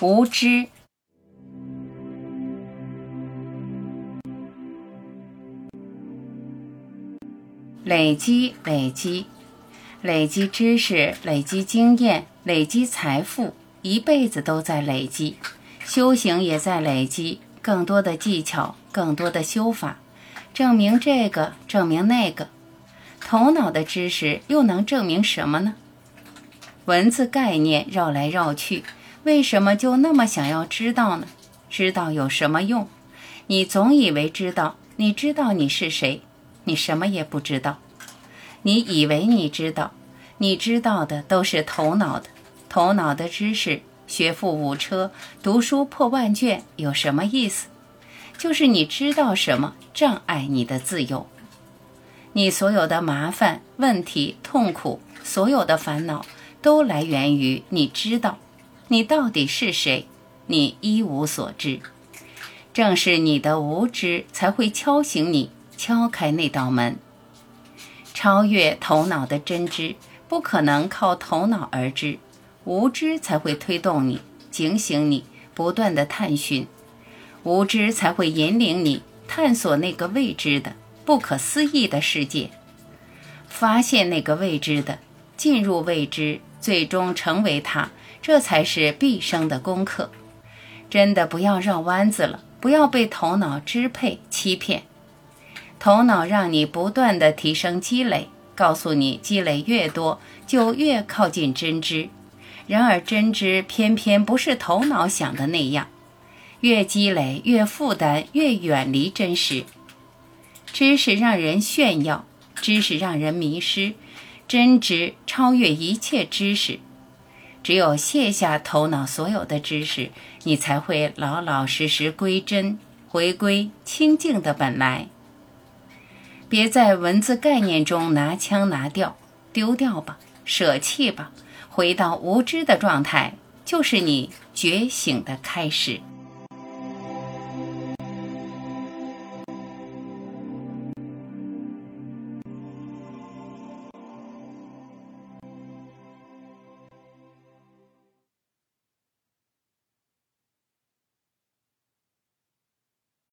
无知，累积，累积，累积知识，累积经验，累积财富，一辈子都在累积。修行也在累积，更多的技巧，更多的修法，证明这个，证明那个。头脑的知识又能证明什么呢？文字概念绕来绕去。为什么就那么想要知道呢？知道有什么用？你总以为知道，你知道你是谁？你什么也不知道。你以为你知道，你知道的都是头脑的，头脑的知识。学富五车，读书破万卷，有什么意思？就是你知道什么，障碍你的自由。你所有的麻烦、问题、痛苦，所有的烦恼，都来源于你知道。你到底是谁？你一无所知，正是你的无知才会敲醒你，敲开那道门。超越头脑的真知，不可能靠头脑而知，无知才会推动你，警醒你，不断的探寻，无知才会引领你探索那个未知的、不可思议的世界，发现那个未知的，进入未知，最终成为它。这才是毕生的功课，真的不要绕弯子了，不要被头脑支配欺骗。头脑让你不断的提升积累，告诉你积累越多就越靠近真知。然而真知偏偏不是头脑想的那样，越积累越负担，越远离真实。知识让人炫耀，知识让人迷失，真知超越一切知识。只有卸下头脑所有的知识，你才会老老实实归真，回归清净的本来。别在文字概念中拿腔拿调，丢掉吧，舍弃吧，回到无知的状态，就是你觉醒的开始。